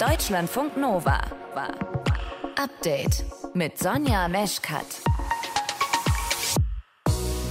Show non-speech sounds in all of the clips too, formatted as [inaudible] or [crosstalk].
Deutschlandfunk Nova. Update mit Sonja Meschkat.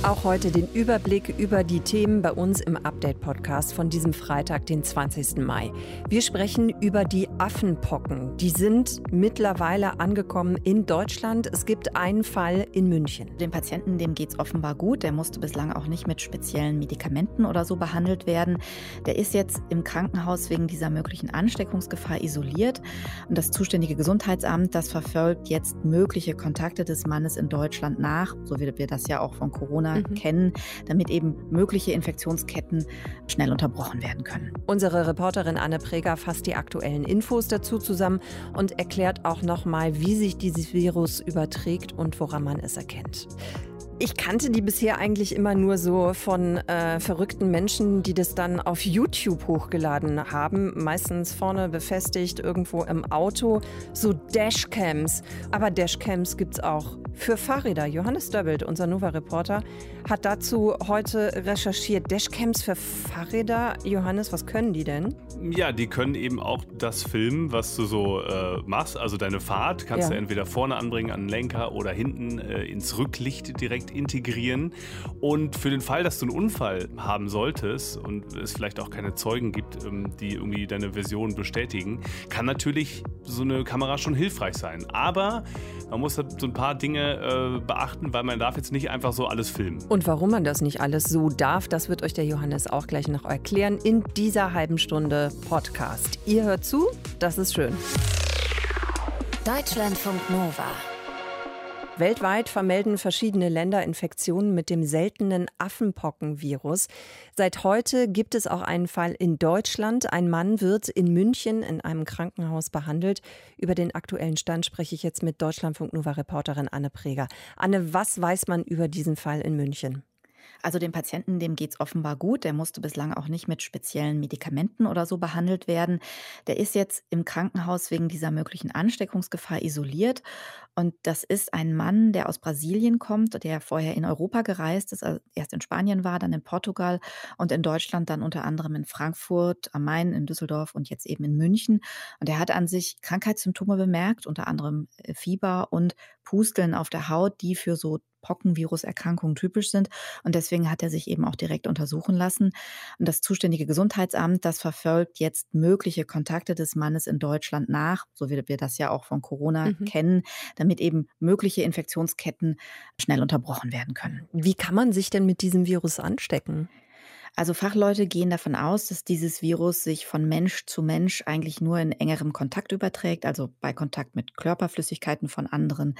Auch heute den Überblick über die Themen bei uns im Update-Podcast von diesem Freitag, den 20. Mai. Wir sprechen über die Affenpocken. Die sind mittlerweile angekommen in Deutschland. Es gibt einen Fall in München. Dem Patienten, dem geht es offenbar gut. Der musste bislang auch nicht mit speziellen Medikamenten oder so behandelt werden. Der ist jetzt im Krankenhaus wegen dieser möglichen Ansteckungsgefahr isoliert. Und das zuständige Gesundheitsamt, das verfolgt jetzt mögliche Kontakte des Mannes in Deutschland nach, so wie wir das ja auch von Corona Mhm. kennen, damit eben mögliche Infektionsketten schnell unterbrochen werden können. Unsere Reporterin Anne Preger fasst die aktuellen Infos dazu zusammen und erklärt auch nochmal, wie sich dieses Virus überträgt und woran man es erkennt. Ich kannte die bisher eigentlich immer nur so von äh, verrückten Menschen, die das dann auf YouTube hochgeladen haben, meistens vorne befestigt irgendwo im Auto, so Dashcams. Aber Dashcams gibt es auch für Fahrräder. Johannes Döbbelt, unser Nova-Reporter, hat dazu heute recherchiert. Dashcams für Fahrräder. Johannes, was können die denn? Ja, die können eben auch das filmen, was du so äh, machst. Also deine Fahrt kannst ja. du entweder vorne anbringen an den Lenker oder hinten äh, ins Rücklicht direkt integrieren. Und für den Fall, dass du einen Unfall haben solltest und es vielleicht auch keine Zeugen gibt, ähm, die irgendwie deine Version bestätigen, kann natürlich so eine Kamera schon hilfreich sein. Aber man muss halt so ein paar Dinge äh, beachten, weil man darf jetzt nicht einfach so alles filmen. Und warum man das nicht alles so darf, das wird euch der Johannes auch gleich noch erklären in dieser halben Stunde Podcast. Ihr hört zu, das ist schön. Deutschlandfunk Nova. Weltweit vermelden verschiedene Länder Infektionen mit dem seltenen Affenpockenvirus. Seit heute gibt es auch einen Fall in Deutschland. Ein Mann wird in München in einem Krankenhaus behandelt. Über den aktuellen Stand spreche ich jetzt mit Deutschlandfunk Nova Reporterin Anne Preger. Anne, was weiß man über diesen Fall in München? Also dem Patienten, dem geht es offenbar gut. Der musste bislang auch nicht mit speziellen Medikamenten oder so behandelt werden. Der ist jetzt im Krankenhaus wegen dieser möglichen Ansteckungsgefahr isoliert. Und das ist ein Mann, der aus Brasilien kommt, der vorher in Europa gereist ist, also erst in Spanien war, dann in Portugal und in Deutschland dann unter anderem in Frankfurt am Main, in Düsseldorf und jetzt eben in München. Und er hat an sich Krankheitssymptome bemerkt, unter anderem äh, Fieber und Pusteln auf der Haut, die für so Pockenviruserkrankungen typisch sind. Und deswegen hat er sich eben auch direkt untersuchen lassen. Und das zuständige Gesundheitsamt, das verfolgt jetzt mögliche Kontakte des Mannes in Deutschland nach, so wie wir das ja auch von Corona mhm. kennen, damit eben mögliche Infektionsketten schnell unterbrochen werden können. Wie kann man sich denn mit diesem Virus anstecken? Also Fachleute gehen davon aus, dass dieses Virus sich von Mensch zu Mensch eigentlich nur in engerem Kontakt überträgt, also bei Kontakt mit Körperflüssigkeiten von anderen,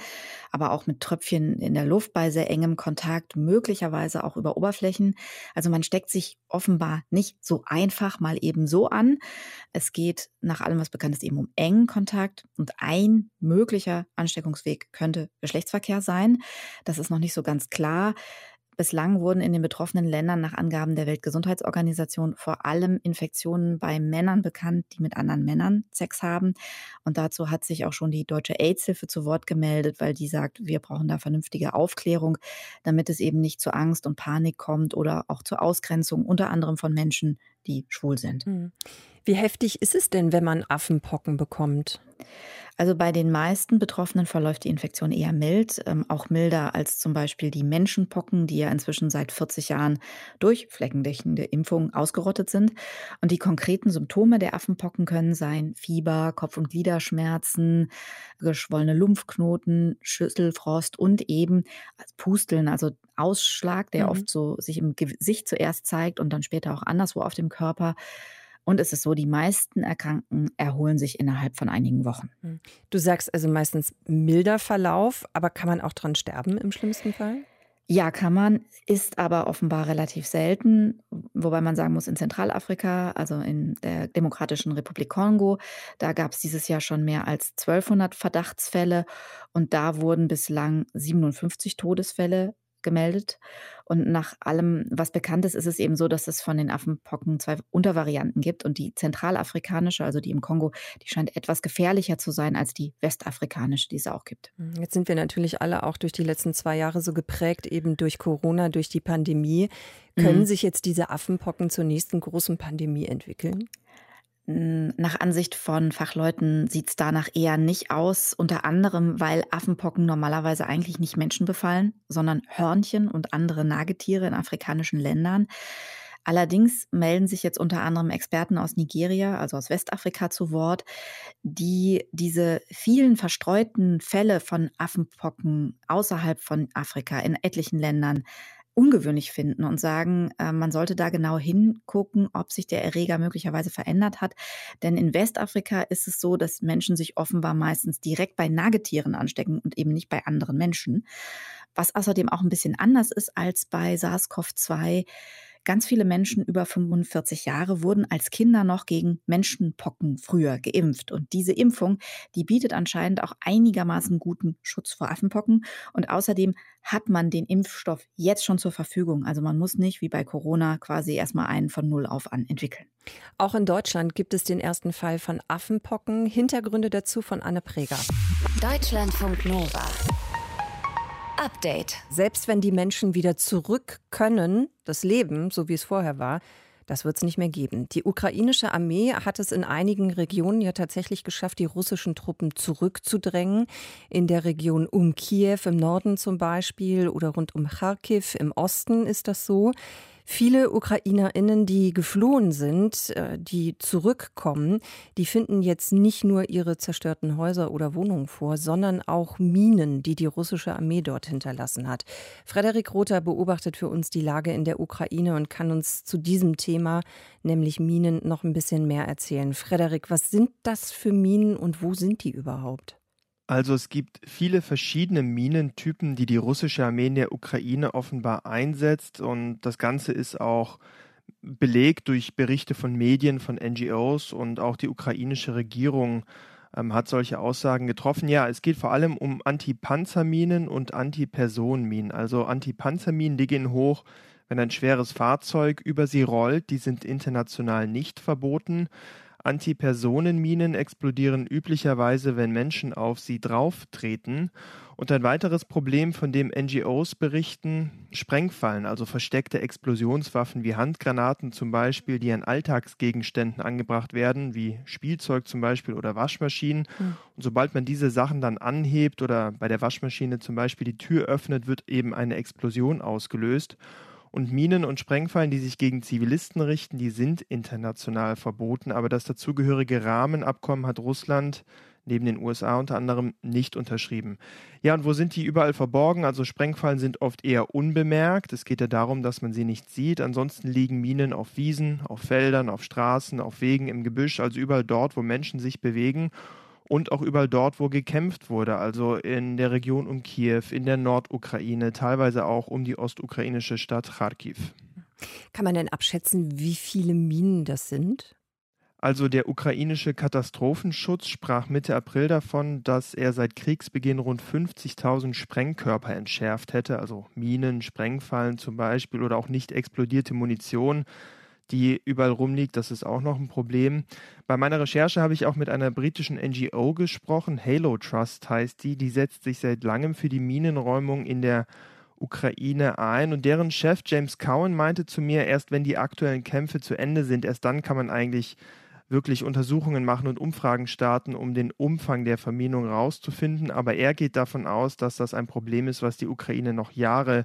aber auch mit Tröpfchen in der Luft bei sehr engem Kontakt, möglicherweise auch über Oberflächen. Also man steckt sich offenbar nicht so einfach mal eben so an. Es geht nach allem, was bekannt ist, eben um engen Kontakt und ein möglicher Ansteckungsweg könnte Geschlechtsverkehr sein. Das ist noch nicht so ganz klar. Bislang wurden in den betroffenen Ländern nach Angaben der Weltgesundheitsorganisation vor allem Infektionen bei Männern bekannt, die mit anderen Männern Sex haben. Und dazu hat sich auch schon die Deutsche AIDS-Hilfe zu Wort gemeldet, weil die sagt, wir brauchen da vernünftige Aufklärung, damit es eben nicht zu Angst und Panik kommt oder auch zur Ausgrenzung unter anderem von Menschen, die schwul sind. Hm. Wie heftig ist es denn, wenn man Affenpocken bekommt? Also bei den meisten Betroffenen verläuft die Infektion eher mild, ähm, auch milder als zum Beispiel die Menschenpocken, die ja inzwischen seit 40 Jahren durch fleckendeckende Impfung ausgerottet sind. Und die konkreten Symptome der Affenpocken können sein Fieber, Kopf- und Gliederschmerzen, geschwollene Lymphknoten, Schüsselfrost und eben Pusteln, also Ausschlag, der mhm. oft so sich im Gesicht zuerst zeigt und dann später auch anderswo auf dem Körper. Und es ist so, die meisten Erkrankten erholen sich innerhalb von einigen Wochen. Hm. Du sagst also meistens milder Verlauf, aber kann man auch dran sterben im schlimmsten Fall? Ja, kann man, ist aber offenbar relativ selten, wobei man sagen muss, in Zentralafrika, also in der Demokratischen Republik Kongo, da gab es dieses Jahr schon mehr als 1200 Verdachtsfälle und da wurden bislang 57 Todesfälle gemeldet. Und nach allem, was bekannt ist, ist es eben so, dass es von den Affenpocken zwei Untervarianten gibt. Und die zentralafrikanische, also die im Kongo, die scheint etwas gefährlicher zu sein als die westafrikanische, die es auch gibt. Hm, jetzt sind wir natürlich alle auch durch die letzten zwei Jahre so geprägt, eben durch Corona, durch die Pandemie. Können mhm. sich jetzt diese Affenpocken zur nächsten großen Pandemie entwickeln? Nach Ansicht von Fachleuten sieht es danach eher nicht aus, unter anderem, weil Affenpocken normalerweise eigentlich nicht Menschen befallen, sondern Hörnchen und andere Nagetiere in afrikanischen Ländern. Allerdings melden sich jetzt unter anderem Experten aus Nigeria, also aus Westafrika, zu Wort, die diese vielen verstreuten Fälle von Affenpocken außerhalb von Afrika in etlichen Ländern ungewöhnlich finden und sagen, äh, man sollte da genau hingucken, ob sich der Erreger möglicherweise verändert hat. Denn in Westafrika ist es so, dass Menschen sich offenbar meistens direkt bei Nagetieren anstecken und eben nicht bei anderen Menschen. Was außerdem auch ein bisschen anders ist als bei SARS-CoV-2 Ganz viele Menschen über 45 Jahre wurden als Kinder noch gegen Menschenpocken früher geimpft. Und diese Impfung, die bietet anscheinend auch einigermaßen guten Schutz vor Affenpocken. Und außerdem hat man den Impfstoff jetzt schon zur Verfügung. Also man muss nicht wie bei Corona quasi erstmal einen von Null auf an entwickeln. Auch in Deutschland gibt es den ersten Fall von Affenpocken. Hintergründe dazu von Anne Preger. Deutschlandfunk Nova. Update. Selbst wenn die Menschen wieder zurück können, das Leben, so wie es vorher war, das wird es nicht mehr geben. Die ukrainische Armee hat es in einigen Regionen ja tatsächlich geschafft, die russischen Truppen zurückzudrängen. In der Region um Kiew im Norden zum Beispiel oder rund um Kharkiv im Osten ist das so. Viele Ukrainerinnen, die geflohen sind, äh, die zurückkommen, die finden jetzt nicht nur ihre zerstörten Häuser oder Wohnungen vor, sondern auch Minen, die die russische Armee dort hinterlassen hat. Frederik Rother beobachtet für uns die Lage in der Ukraine und kann uns zu diesem Thema, nämlich Minen, noch ein bisschen mehr erzählen. Frederik, was sind das für Minen und wo sind die überhaupt? Also es gibt viele verschiedene Minentypen, die die russische Armee in der Ukraine offenbar einsetzt und das Ganze ist auch belegt durch Berichte von Medien, von NGOs und auch die ukrainische Regierung ähm, hat solche Aussagen getroffen. Ja, es geht vor allem um Antipanzerminen und Antipersonenminen. Also Antipanzerminen, die gehen hoch, wenn ein schweres Fahrzeug über sie rollt. Die sind international nicht verboten. Antipersonenminen explodieren üblicherweise, wenn Menschen auf sie drauftreten. Und ein weiteres Problem, von dem NGOs berichten, Sprengfallen, also versteckte Explosionswaffen wie Handgranaten zum Beispiel, die an Alltagsgegenständen angebracht werden, wie Spielzeug zum Beispiel oder Waschmaschinen. Mhm. Und sobald man diese Sachen dann anhebt oder bei der Waschmaschine zum Beispiel die Tür öffnet, wird eben eine Explosion ausgelöst. Und Minen und Sprengfallen, die sich gegen Zivilisten richten, die sind international verboten. Aber das dazugehörige Rahmenabkommen hat Russland neben den USA unter anderem nicht unterschrieben. Ja, und wo sind die überall verborgen? Also Sprengfallen sind oft eher unbemerkt. Es geht ja darum, dass man sie nicht sieht. Ansonsten liegen Minen auf Wiesen, auf Feldern, auf Straßen, auf Wegen, im Gebüsch, also überall dort, wo Menschen sich bewegen und auch überall dort, wo gekämpft wurde, also in der Region um Kiew, in der Nordukraine, teilweise auch um die ostukrainische Stadt Kharkiv. Kann man denn abschätzen, wie viele Minen das sind? Also der ukrainische Katastrophenschutz sprach Mitte April davon, dass er seit Kriegsbeginn rund 50.000 Sprengkörper entschärft hätte, also Minen, Sprengfallen zum Beispiel oder auch nicht explodierte Munition die überall rumliegt. Das ist auch noch ein Problem. Bei meiner Recherche habe ich auch mit einer britischen NGO gesprochen. Halo Trust heißt die. Die setzt sich seit langem für die Minenräumung in der Ukraine ein. Und deren Chef James Cowan meinte zu mir, erst wenn die aktuellen Kämpfe zu Ende sind, erst dann kann man eigentlich wirklich Untersuchungen machen und Umfragen starten, um den Umfang der Verminung rauszufinden. Aber er geht davon aus, dass das ein Problem ist, was die Ukraine noch Jahre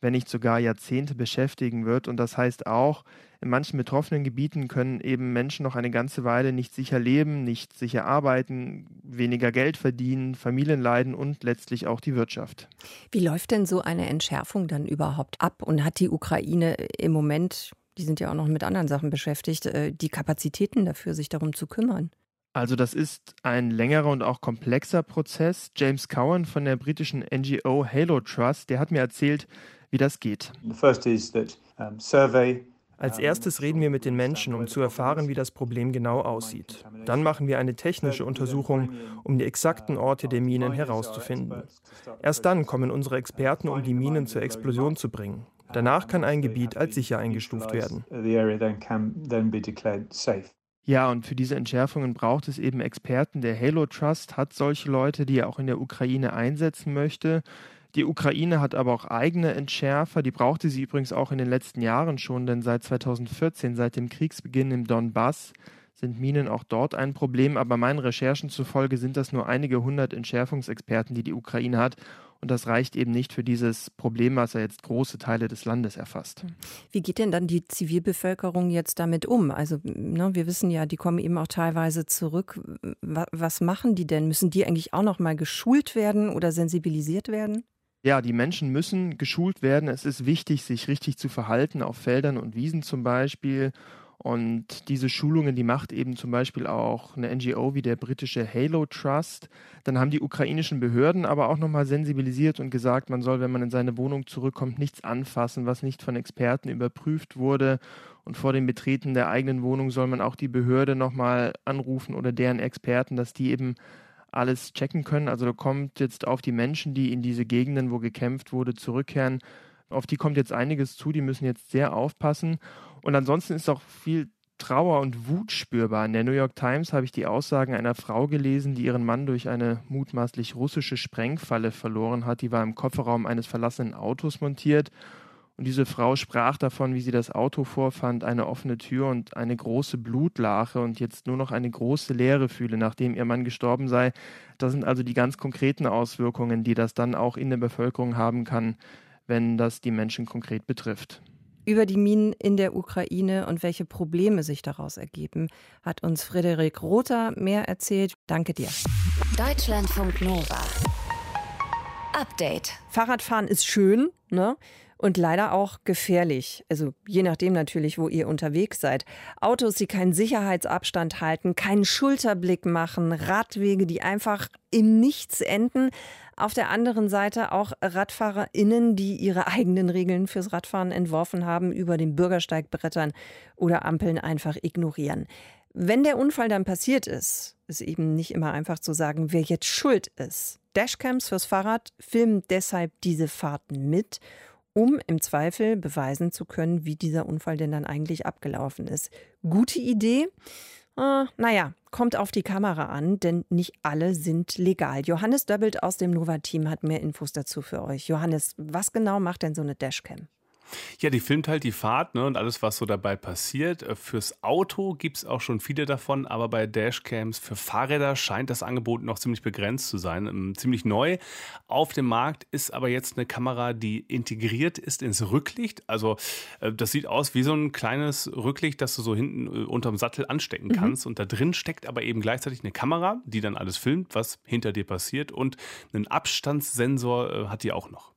wenn nicht sogar Jahrzehnte beschäftigen wird. Und das heißt auch, in manchen betroffenen Gebieten können eben Menschen noch eine ganze Weile nicht sicher leben, nicht sicher arbeiten, weniger Geld verdienen, Familien leiden und letztlich auch die Wirtschaft. Wie läuft denn so eine Entschärfung dann überhaupt ab? Und hat die Ukraine im Moment, die sind ja auch noch mit anderen Sachen beschäftigt, äh, die Kapazitäten dafür, sich darum zu kümmern? Also das ist ein längerer und auch komplexer Prozess. James Cowan von der britischen NGO Halo Trust, der hat mir erzählt, wie das geht. Als erstes reden wir mit den Menschen, um zu erfahren, wie das Problem genau aussieht. Dann machen wir eine technische Untersuchung, um die exakten Orte der Minen herauszufinden. Erst dann kommen unsere Experten, um die Minen zur Explosion zu bringen. Danach kann ein Gebiet als sicher eingestuft werden. Ja, und für diese Entschärfungen braucht es eben Experten. Der Halo Trust hat solche Leute, die er auch in der Ukraine einsetzen möchte. Die Ukraine hat aber auch eigene Entschärfer, die brauchte sie übrigens auch in den letzten Jahren schon, denn seit 2014, seit dem Kriegsbeginn im Donbass, sind Minen auch dort ein Problem, aber meinen Recherchen zufolge sind das nur einige hundert Entschärfungsexperten, die die Ukraine hat. Und das reicht eben nicht für dieses Problem, was ja jetzt große Teile des Landes erfasst. Wie geht denn dann die Zivilbevölkerung jetzt damit um? Also ne, wir wissen ja, die kommen eben auch teilweise zurück. Was machen die denn? Müssen die eigentlich auch noch mal geschult werden oder sensibilisiert werden? Ja, die Menschen müssen geschult werden. Es ist wichtig, sich richtig zu verhalten, auf Feldern und Wiesen zum Beispiel. Und diese Schulungen, die macht eben zum Beispiel auch eine NGO wie der britische Halo Trust. Dann haben die ukrainischen Behörden aber auch nochmal sensibilisiert und gesagt, man soll, wenn man in seine Wohnung zurückkommt, nichts anfassen, was nicht von Experten überprüft wurde. Und vor dem Betreten der eigenen Wohnung soll man auch die Behörde nochmal anrufen oder deren Experten, dass die eben alles checken können. Also da kommt jetzt auf die Menschen, die in diese Gegenden, wo gekämpft wurde, zurückkehren, auf die kommt jetzt einiges zu, die müssen jetzt sehr aufpassen. Und ansonsten ist auch viel Trauer und Wut spürbar. In der New York Times habe ich die Aussagen einer Frau gelesen, die ihren Mann durch eine mutmaßlich russische Sprengfalle verloren hat. Die war im Kofferraum eines verlassenen Autos montiert. Und diese Frau sprach davon, wie sie das Auto vorfand, eine offene Tür und eine große Blutlache und jetzt nur noch eine große Leere fühle, nachdem ihr Mann gestorben sei. Das sind also die ganz konkreten Auswirkungen, die das dann auch in der Bevölkerung haben kann, wenn das die Menschen konkret betrifft. Über die Minen in der Ukraine und welche Probleme sich daraus ergeben, hat uns Frederik Rother mehr erzählt. Danke dir. Deutschlandfunk Nova. Update. Fahrradfahren ist schön, ne? Und leider auch gefährlich. Also je nachdem natürlich, wo ihr unterwegs seid. Autos, die keinen Sicherheitsabstand halten, keinen Schulterblick machen, Radwege, die einfach im Nichts enden. Auf der anderen Seite auch RadfahrerInnen, die ihre eigenen Regeln fürs Radfahren entworfen haben, über den Bürgersteig brettern oder Ampeln einfach ignorieren. Wenn der Unfall dann passiert ist, ist eben nicht immer einfach zu sagen, wer jetzt schuld ist. Dashcams fürs Fahrrad filmen deshalb diese Fahrten mit, um im Zweifel beweisen zu können, wie dieser Unfall denn dann eigentlich abgelaufen ist. Gute Idee. Äh, naja, kommt auf die Kamera an, denn nicht alle sind legal. Johannes Döbbelt aus dem Nova-Team hat mehr Infos dazu für euch. Johannes, was genau macht denn so eine Dashcam? Ja, die filmt halt die Fahrt ne, und alles, was so dabei passiert. Äh, fürs Auto gibt es auch schon viele davon, aber bei Dashcams für Fahrräder scheint das Angebot noch ziemlich begrenzt zu sein. Ähm, ziemlich neu auf dem Markt ist aber jetzt eine Kamera, die integriert ist ins Rücklicht. Also äh, das sieht aus wie so ein kleines Rücklicht, das du so hinten äh, unterm Sattel anstecken mhm. kannst. Mhm. Und da drin steckt aber eben gleichzeitig eine Kamera, die dann alles filmt, was hinter dir passiert. Und einen Abstandssensor hat die auch noch.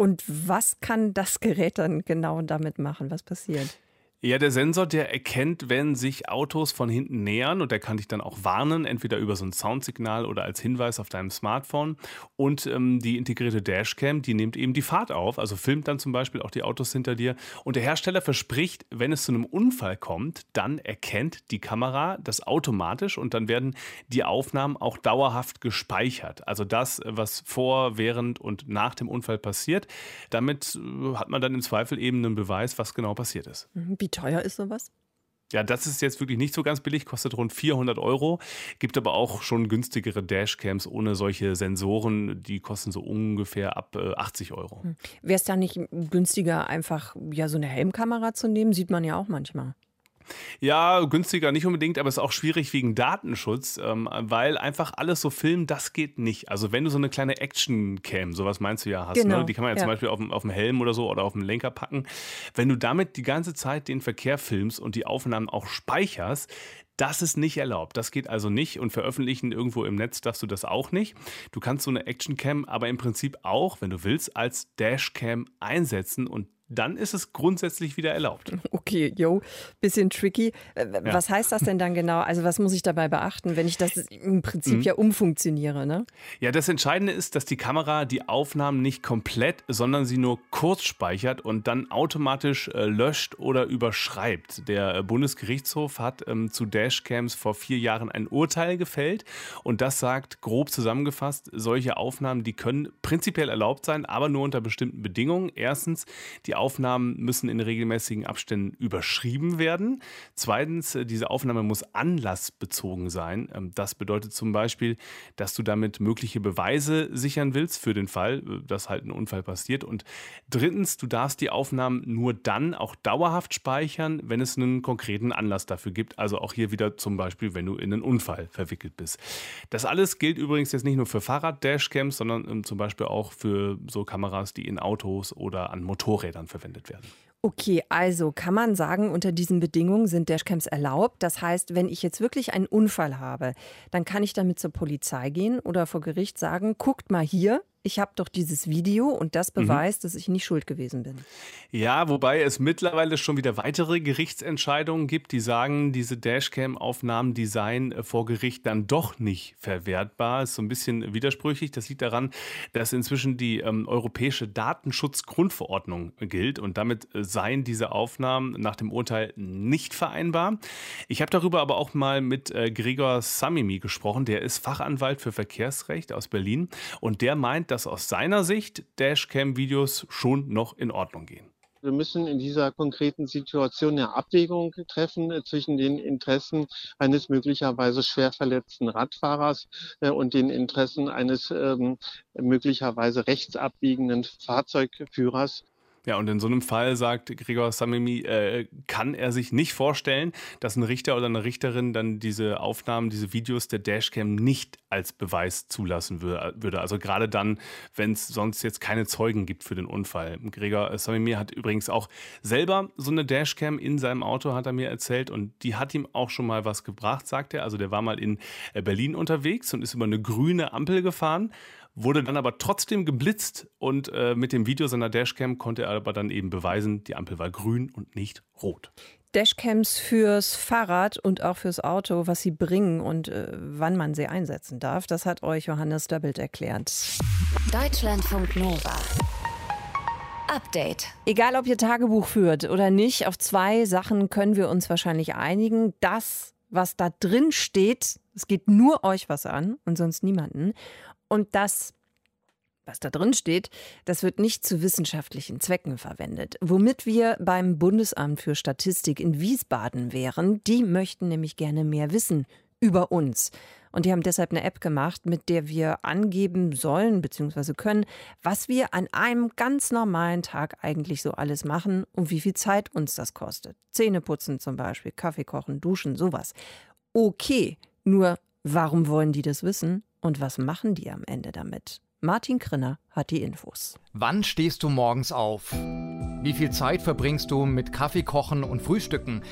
Und was kann das Gerät dann genau damit machen? Was passiert? Ja, der Sensor, der erkennt, wenn sich Autos von hinten nähern und der kann dich dann auch warnen, entweder über so ein Soundsignal oder als Hinweis auf deinem Smartphone. Und ähm, die integrierte Dashcam, die nimmt eben die Fahrt auf, also filmt dann zum Beispiel auch die Autos hinter dir. Und der Hersteller verspricht, wenn es zu einem Unfall kommt, dann erkennt die Kamera das automatisch und dann werden die Aufnahmen auch dauerhaft gespeichert. Also das, was vor, während und nach dem Unfall passiert. Damit äh, hat man dann im Zweifel eben einen Beweis, was genau passiert ist. Mhm. Wie teuer ist sowas? Ja, das ist jetzt wirklich nicht so ganz billig, kostet rund 400 Euro. Gibt aber auch schon günstigere Dashcams ohne solche Sensoren, die kosten so ungefähr ab 80 äh, Euro. Hm. Wäre es da nicht günstiger, einfach ja so eine Helmkamera zu nehmen? Sieht man ja auch manchmal. Ja, günstiger nicht unbedingt, aber es ist auch schwierig wegen Datenschutz, ähm, weil einfach alles so filmen, das geht nicht. Also wenn du so eine kleine Action-Cam, sowas meinst du ja, hast, ne? genau. ne? die kann man ja, ja, zum Beispiel auf dem, auf dem Helm oder so oder auf dem Lenker packen. Wenn du damit die ganze Zeit den Verkehr filmst und die Aufnahmen auch speicherst, das ist nicht erlaubt. Das geht also nicht und veröffentlichen irgendwo im Netz darfst du das auch nicht. Du kannst so eine Actioncam aber im Prinzip auch, wenn du willst, als Dashcam einsetzen und dann ist es grundsätzlich wieder erlaubt. Okay, yo, bisschen tricky. Äh, was ja. heißt das denn dann genau? Also was muss ich dabei beachten, wenn ich das im Prinzip mhm. ja umfunktioniere? Ne? Ja, das Entscheidende ist, dass die Kamera die Aufnahmen nicht komplett, sondern sie nur kurz speichert und dann automatisch äh, löscht oder überschreibt. Der äh, Bundesgerichtshof hat ähm, zu Dashcams vor vier Jahren ein Urteil gefällt und das sagt grob zusammengefasst, solche Aufnahmen, die können prinzipiell erlaubt sein, aber nur unter bestimmten Bedingungen. Erstens, die Aufnahmen müssen in regelmäßigen Abständen überschrieben werden. Zweitens, äh, diese Aufnahme muss anlassbezogen sein. Ähm, das bedeutet zum Beispiel, dass du damit mögliche Beweise sichern willst für den Fall, äh, dass halt ein Unfall passiert. Und drittens, du darfst die Aufnahmen nur dann auch dauerhaft speichern, wenn es einen konkreten Anlass dafür gibt. Also auch hier wieder zum Beispiel, wenn du in einen Unfall verwickelt bist. Das alles gilt übrigens jetzt nicht nur für Fahrrad-Dashcams, sondern ähm, zum Beispiel auch für so Kameras, die in Autos oder an Motorrädern verwendet werden. Okay, also kann man sagen, unter diesen Bedingungen sind Dashcams erlaubt. Das heißt, wenn ich jetzt wirklich einen Unfall habe, dann kann ich damit zur Polizei gehen oder vor Gericht sagen, guckt mal hier, ich habe doch dieses Video und das mhm. beweist, mhm. dass ich nicht schuld gewesen bin. Ja, wobei es mittlerweile schon wieder weitere Gerichtsentscheidungen gibt, die sagen, diese Dashcam-Aufnahmen, die seien äh, vor Gericht dann doch nicht verwertbar. Ist so ein bisschen widersprüchlich. Das liegt daran, dass inzwischen die ähm, europäische Datenschutzgrundverordnung gilt und damit äh, seien diese Aufnahmen nach dem Urteil nicht vereinbar. Ich habe darüber aber auch mal mit äh, Gregor Samimi gesprochen. Der ist Fachanwalt für Verkehrsrecht aus Berlin und der meint, dass aus seiner Sicht Dashcam-Videos schon noch in Ordnung gehen. Wir müssen in dieser konkreten Situation eine Abwägung treffen äh, zwischen den Interessen eines möglicherweise schwer verletzten Radfahrers äh, und den Interessen eines ähm, möglicherweise rechtsabbiegenden Fahrzeugführers. Ja, und in so einem Fall, sagt Gregor Samimi, äh, kann er sich nicht vorstellen, dass ein Richter oder eine Richterin dann diese Aufnahmen, diese Videos der Dashcam nicht als Beweis zulassen würde. Also gerade dann, wenn es sonst jetzt keine Zeugen gibt für den Unfall. Gregor Samimi hat übrigens auch selber so eine Dashcam in seinem Auto, hat er mir erzählt, und die hat ihm auch schon mal was gebracht, sagt er. Also der war mal in äh, Berlin unterwegs und ist über eine grüne Ampel gefahren wurde dann aber trotzdem geblitzt und äh, mit dem Video seiner Dashcam konnte er aber dann eben beweisen, die Ampel war grün und nicht rot. Dashcams fürs Fahrrad und auch fürs Auto, was sie bringen und äh, wann man sie einsetzen darf, das hat euch Johannes Doppelt erklärt. Deutschlandfunk Nova. Update. Egal, ob ihr Tagebuch führt oder nicht, auf zwei Sachen können wir uns wahrscheinlich einigen. Das, was da drin steht, es geht nur euch was an und sonst niemanden. Und das, was da drin steht, das wird nicht zu wissenschaftlichen Zwecken verwendet. Womit wir beim Bundesamt für Statistik in Wiesbaden wären, die möchten nämlich gerne mehr wissen über uns. Und die haben deshalb eine App gemacht, mit der wir angeben sollen bzw. können, was wir an einem ganz normalen Tag eigentlich so alles machen und wie viel Zeit uns das kostet. Zähne putzen zum Beispiel, Kaffee kochen, duschen, sowas. Okay, nur warum wollen die das wissen? Und was machen die am Ende damit? Martin Krinner hat die Infos. Wann stehst du morgens auf? Wie viel Zeit verbringst du mit Kaffee kochen und Frühstücken?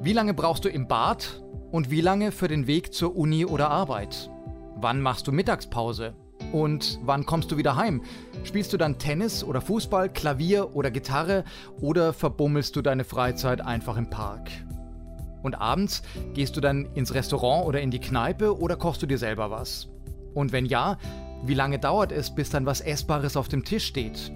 Wie lange brauchst du im Bad? Und wie lange für den Weg zur Uni oder Arbeit? Wann machst du Mittagspause? Und wann kommst du wieder heim? Spielst du dann Tennis oder Fußball, Klavier oder Gitarre oder verbummelst du deine Freizeit einfach im Park? Und abends gehst du dann ins Restaurant oder in die Kneipe oder kochst du dir selber was? Und wenn ja, wie lange dauert es, bis dann was Essbares auf dem Tisch steht?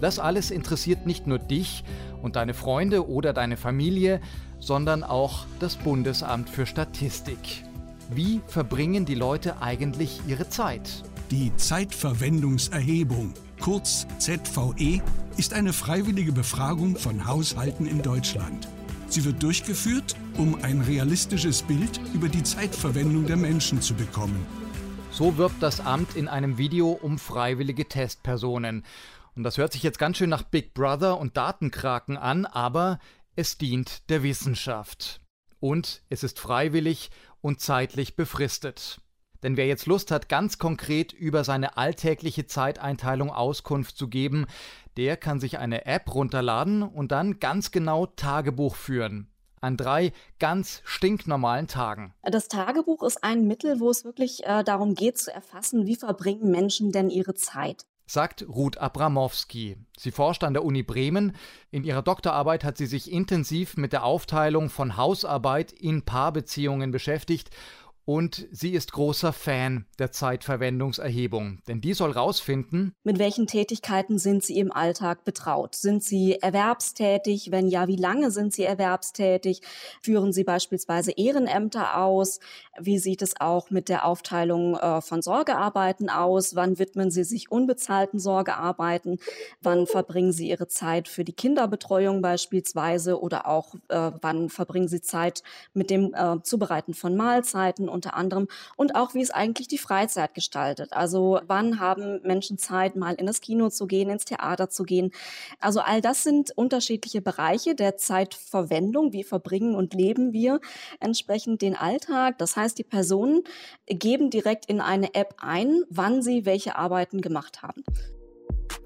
Das alles interessiert nicht nur dich und deine Freunde oder deine Familie, sondern auch das Bundesamt für Statistik. Wie verbringen die Leute eigentlich ihre Zeit? Die Zeitverwendungserhebung, kurz ZVE, ist eine freiwillige Befragung von Haushalten in Deutschland. Sie wird durchgeführt, um ein realistisches Bild über die Zeitverwendung der Menschen zu bekommen. So wirbt das Amt in einem Video um freiwillige Testpersonen. Und das hört sich jetzt ganz schön nach Big Brother und Datenkraken an, aber es dient der Wissenschaft. Und es ist freiwillig und zeitlich befristet. Denn wer jetzt Lust hat, ganz konkret über seine alltägliche Zeiteinteilung Auskunft zu geben, der kann sich eine App runterladen und dann ganz genau Tagebuch führen an drei ganz stinknormalen Tagen. Das Tagebuch ist ein Mittel, wo es wirklich äh, darum geht zu erfassen, wie verbringen Menschen denn ihre Zeit sagt Ruth Abramowski. Sie forscht an der Uni Bremen. In ihrer Doktorarbeit hat sie sich intensiv mit der Aufteilung von Hausarbeit in Paarbeziehungen beschäftigt und sie ist großer Fan der Zeitverwendungserhebung, denn die soll rausfinden, mit welchen Tätigkeiten sind Sie im Alltag betraut? Sind Sie erwerbstätig? Wenn ja, wie lange sind Sie erwerbstätig? Führen Sie beispielsweise Ehrenämter aus? Wie sieht es auch mit der Aufteilung äh, von Sorgearbeiten aus? Wann widmen Sie sich unbezahlten Sorgearbeiten? Wann verbringen Sie Ihre Zeit für die Kinderbetreuung beispielsweise oder auch äh, wann verbringen Sie Zeit mit dem äh, Zubereiten von Mahlzeiten unter anderem und auch wie es eigentlich die Freizeit gestaltet. Also wann haben Menschen Zeit, mal in das Kino zu gehen, ins Theater zu gehen. Also all das sind unterschiedliche Bereiche der Zeitverwendung. Wie verbringen und leben wir entsprechend den Alltag? Das heißt, die Personen geben direkt in eine App ein, wann sie welche Arbeiten gemacht haben.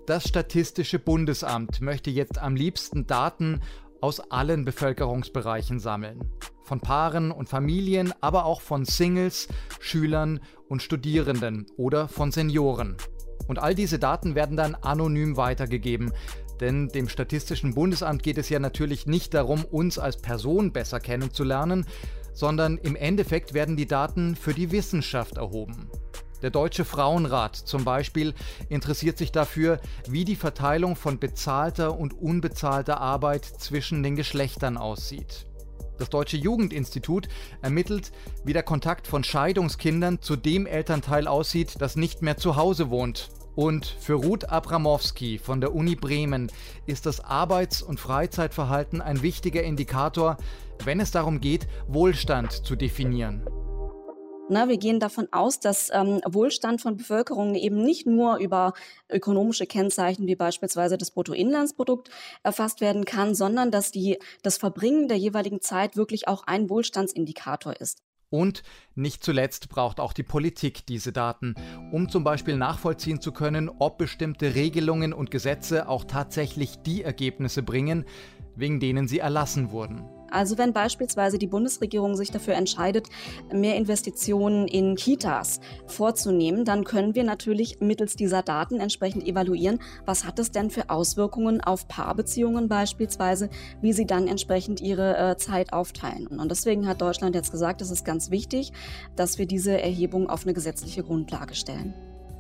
Das Statistische Bundesamt möchte jetzt am liebsten Daten aus allen Bevölkerungsbereichen sammeln. Von Paaren und Familien, aber auch von Singles, Schülern und Studierenden oder von Senioren. Und all diese Daten werden dann anonym weitergegeben. Denn dem Statistischen Bundesamt geht es ja natürlich nicht darum, uns als Person besser kennenzulernen, sondern im Endeffekt werden die Daten für die Wissenschaft erhoben. Der Deutsche Frauenrat zum Beispiel interessiert sich dafür, wie die Verteilung von bezahlter und unbezahlter Arbeit zwischen den Geschlechtern aussieht. Das Deutsche Jugendinstitut ermittelt, wie der Kontakt von Scheidungskindern zu dem Elternteil aussieht, das nicht mehr zu Hause wohnt. Und für Ruth Abramowski von der Uni Bremen ist das Arbeits- und Freizeitverhalten ein wichtiger Indikator, wenn es darum geht, Wohlstand zu definieren. Na, wir gehen davon aus, dass ähm, Wohlstand von Bevölkerung eben nicht nur über ökonomische Kennzeichen wie beispielsweise das Bruttoinlandsprodukt erfasst werden kann, sondern dass die, das Verbringen der jeweiligen Zeit wirklich auch ein Wohlstandsindikator ist. Und nicht zuletzt braucht auch die Politik diese Daten, um zum Beispiel nachvollziehen zu können, ob bestimmte Regelungen und Gesetze auch tatsächlich die Ergebnisse bringen, wegen denen sie erlassen wurden. Also wenn beispielsweise die Bundesregierung sich dafür entscheidet, mehr Investitionen in Kitas vorzunehmen, dann können wir natürlich mittels dieser Daten entsprechend evaluieren, was hat es denn für Auswirkungen auf Paarbeziehungen beispielsweise, wie sie dann entsprechend ihre äh, Zeit aufteilen. Und deswegen hat Deutschland jetzt gesagt, es ist ganz wichtig, dass wir diese Erhebung auf eine gesetzliche Grundlage stellen.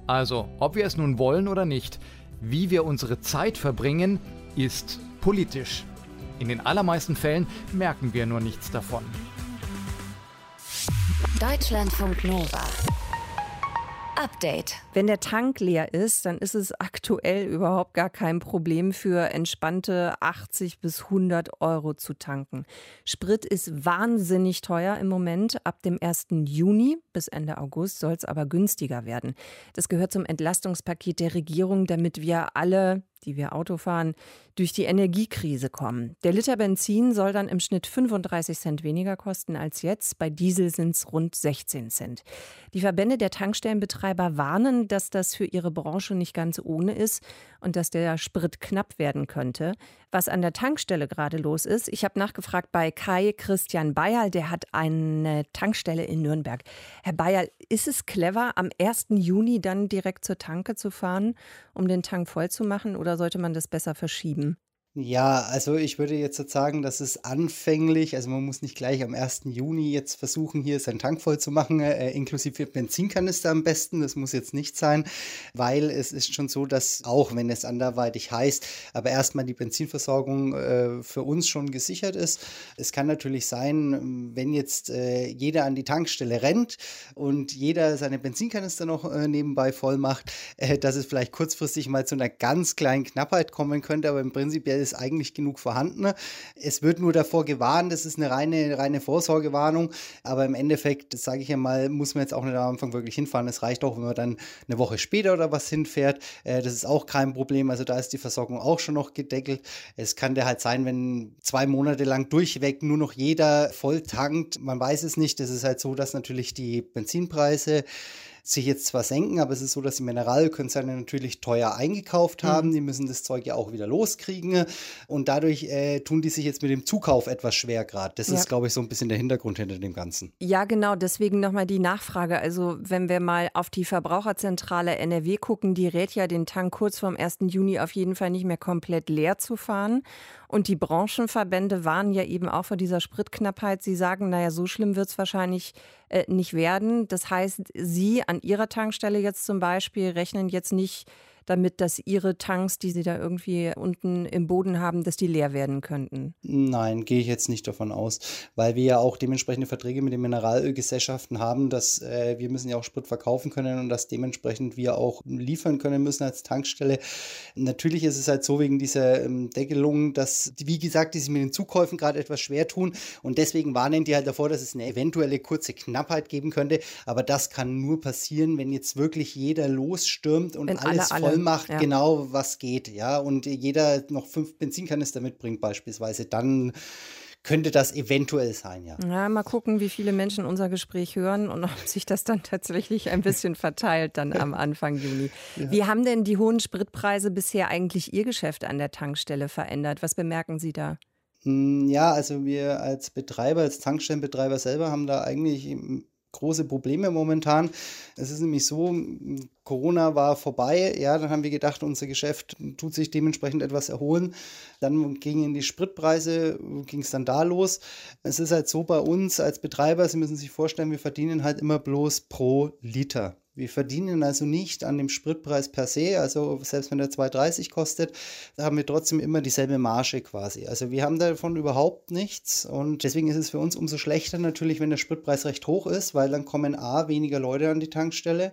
Also, ob wir es nun wollen oder nicht, wie wir unsere Zeit verbringen, ist politisch. In den allermeisten Fällen merken wir nur nichts davon. Deutschlandfunk Nova. Update. Wenn der Tank leer ist, dann ist es aktuell überhaupt gar kein Problem für entspannte 80 bis 100 Euro zu tanken. Sprit ist wahnsinnig teuer im Moment. Ab dem 1. Juni bis Ende August soll es aber günstiger werden. Das gehört zum Entlastungspaket der Regierung, damit wir alle die wir Auto fahren, durch die Energiekrise kommen. Der Liter Benzin soll dann im Schnitt 35 Cent weniger kosten als jetzt. Bei Diesel sind es rund 16 Cent. Die Verbände der Tankstellenbetreiber warnen, dass das für ihre Branche nicht ganz ohne ist und dass der Sprit knapp werden könnte. Was an der Tankstelle gerade los ist, ich habe nachgefragt bei Kai Christian Bayerl, der hat eine Tankstelle in Nürnberg. Herr Bayerl, ist es clever, am 1. Juni dann direkt zur Tanke zu fahren, um den Tank voll zu machen, oder sollte man das besser verschieben? Ja, also ich würde jetzt sagen, dass es anfänglich, also man muss nicht gleich am 1. Juni jetzt versuchen, hier seinen Tank voll zu machen, äh, inklusive Benzinkanister am besten, das muss jetzt nicht sein, weil es ist schon so, dass auch wenn es anderweitig heißt, aber erstmal die Benzinversorgung äh, für uns schon gesichert ist. Es kann natürlich sein, wenn jetzt äh, jeder an die Tankstelle rennt und jeder seine Benzinkanister noch äh, nebenbei voll macht, äh, dass es vielleicht kurzfristig mal zu einer ganz kleinen Knappheit kommen könnte, aber im Prinzip ist eigentlich genug vorhanden. Es wird nur davor gewarnt, das ist eine reine, reine Vorsorgewarnung, aber im Endeffekt, das sage ich ja mal, muss man jetzt auch nicht am Anfang wirklich hinfahren. Es reicht auch, wenn man dann eine Woche später oder was hinfährt. Äh, das ist auch kein Problem. Also da ist die Versorgung auch schon noch gedeckelt. Es kann der halt sein, wenn zwei Monate lang durchweg nur noch jeder voll tankt. Man weiß es nicht. Es ist halt so, dass natürlich die Benzinpreise sich jetzt zwar senken, aber es ist so, dass die Mineralkonzerne natürlich teuer eingekauft haben. Mhm. Die müssen das Zeug ja auch wieder loskriegen. Und dadurch äh, tun die sich jetzt mit dem Zukauf etwas schwer gerade. Das ja. ist, glaube ich, so ein bisschen der Hintergrund hinter dem Ganzen. Ja, genau. Deswegen nochmal die Nachfrage. Also, wenn wir mal auf die Verbraucherzentrale NRW gucken, die rät ja den Tank kurz vorm 1. Juni auf jeden Fall nicht mehr komplett leer zu fahren. Und die Branchenverbände waren ja eben auch vor dieser Spritknappheit. Sie sagen, naja, so schlimm wird es wahrscheinlich äh, nicht werden. Das heißt, Sie an Ihrer Tankstelle jetzt zum Beispiel rechnen jetzt nicht damit, dass ihre Tanks, die sie da irgendwie unten im Boden haben, dass die leer werden könnten? Nein, gehe ich jetzt nicht davon aus, weil wir ja auch dementsprechende Verträge mit den Mineralölgesellschaften haben, dass äh, wir müssen ja auch Sprit verkaufen können und dass dementsprechend wir auch liefern können müssen als Tankstelle. Natürlich ist es halt so wegen dieser ähm, Deckelung, dass, wie gesagt, die sich mit den Zukäufen gerade etwas schwer tun und deswegen warnen die halt davor, dass es eine eventuelle kurze Knappheit geben könnte, aber das kann nur passieren, wenn jetzt wirklich jeder losstürmt und wenn alles alle, voll macht, ja. genau was geht, ja, und jeder noch fünf Benzinkanister mitbringt beispielsweise, dann könnte das eventuell sein, ja. Ja, mal gucken, wie viele Menschen unser Gespräch hören und ob sich das dann [laughs] tatsächlich ein bisschen verteilt dann am Anfang Juni. Ja. Wie haben denn die hohen Spritpreise bisher eigentlich Ihr Geschäft an der Tankstelle verändert? Was bemerken Sie da? Hm, ja, also wir als Betreiber, als Tankstellenbetreiber selber haben da eigentlich große Probleme momentan. Es ist nämlich so, Corona war vorbei, ja, dann haben wir gedacht, unser Geschäft tut sich dementsprechend etwas erholen. Dann gingen die Spritpreise, ging es dann da los. Es ist halt so bei uns als Betreiber, Sie müssen sich vorstellen, wir verdienen halt immer bloß pro Liter. Wir verdienen also nicht an dem Spritpreis per se, also selbst wenn der 2,30 kostet, da haben wir trotzdem immer dieselbe Marge quasi. Also wir haben davon überhaupt nichts und deswegen ist es für uns umso schlechter natürlich, wenn der Spritpreis recht hoch ist, weil dann kommen A, weniger Leute an die Tankstelle,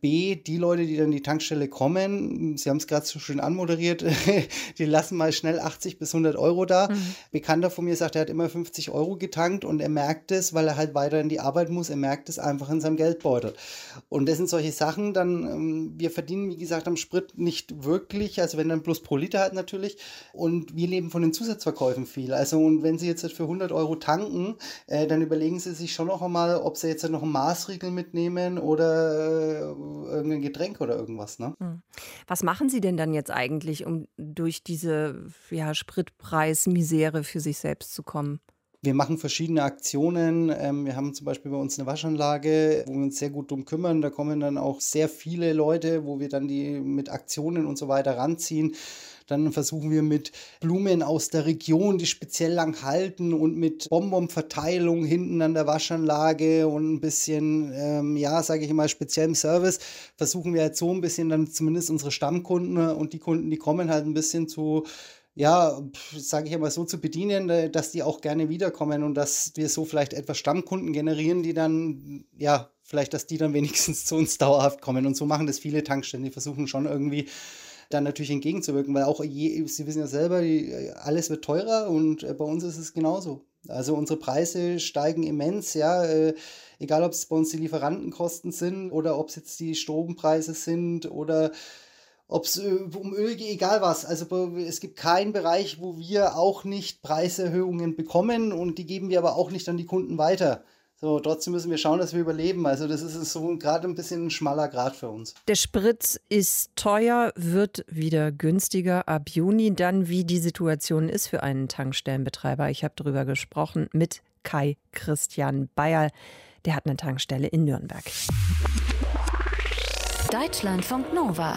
B, die Leute, die dann an die Tankstelle kommen, Sie haben es gerade so schön anmoderiert, [laughs] die lassen mal schnell 80 bis 100 Euro da. Mhm. Bekannter von mir sagt, er hat immer 50 Euro getankt und er merkt es, weil er halt weiter in die Arbeit muss, er merkt es einfach in seinem Geldbeutel. Und das sind solche Sachen, dann, ähm, wir verdienen, wie gesagt, am Sprit nicht wirklich, also wenn dann bloß pro Liter halt natürlich. Und wir leben von den Zusatzverkäufen viel. Also, und wenn Sie jetzt für 100 Euro tanken, äh, dann überlegen Sie sich schon noch einmal, ob Sie jetzt noch einen Maßriegel mitnehmen oder äh, irgendein Getränk oder irgendwas. Ne? Hm. Was machen Sie denn dann jetzt eigentlich, um durch diese ja, Spritpreismisere für sich selbst zu kommen? Wir machen verschiedene Aktionen. Ähm, wir haben zum Beispiel bei uns eine Waschanlage, wo wir uns sehr gut drum kümmern. Da kommen dann auch sehr viele Leute, wo wir dann die mit Aktionen und so weiter ranziehen. Dann versuchen wir mit Blumen aus der Region, die speziell lang halten und mit Bonbonverteilung hinten an der Waschanlage und ein bisschen, ähm, ja, sage ich mal, speziellem Service, versuchen wir halt so ein bisschen dann zumindest unsere Stammkunden und die Kunden, die kommen halt ein bisschen zu ja, sage ich einmal so zu bedienen, äh, dass die auch gerne wiederkommen und dass wir so vielleicht etwas Stammkunden generieren, die dann, ja, vielleicht, dass die dann wenigstens [laughs] zu uns dauerhaft kommen. Und so machen das viele Tankstellen. Die versuchen schon irgendwie dann natürlich entgegenzuwirken, weil auch je, Sie wissen ja selber, alles wird teurer und äh, bei uns ist es genauso. Also unsere Preise steigen immens, ja, äh, egal ob es bei uns die Lieferantenkosten sind oder ob es jetzt die Strompreise sind oder ob es äh, um Öl geht, egal was. Also es gibt keinen Bereich, wo wir auch nicht Preiserhöhungen bekommen und die geben wir aber auch nicht an die Kunden weiter. So, trotzdem müssen wir schauen, dass wir überleben. Also das ist so gerade ein bisschen ein schmaler Grad für uns. Der Sprit ist teuer, wird wieder günstiger ab Juni. Dann, wie die Situation ist für einen Tankstellenbetreiber. Ich habe darüber gesprochen mit Kai Christian Bayer. Der hat eine Tankstelle in Nürnberg. Deutschlandfunk Nova.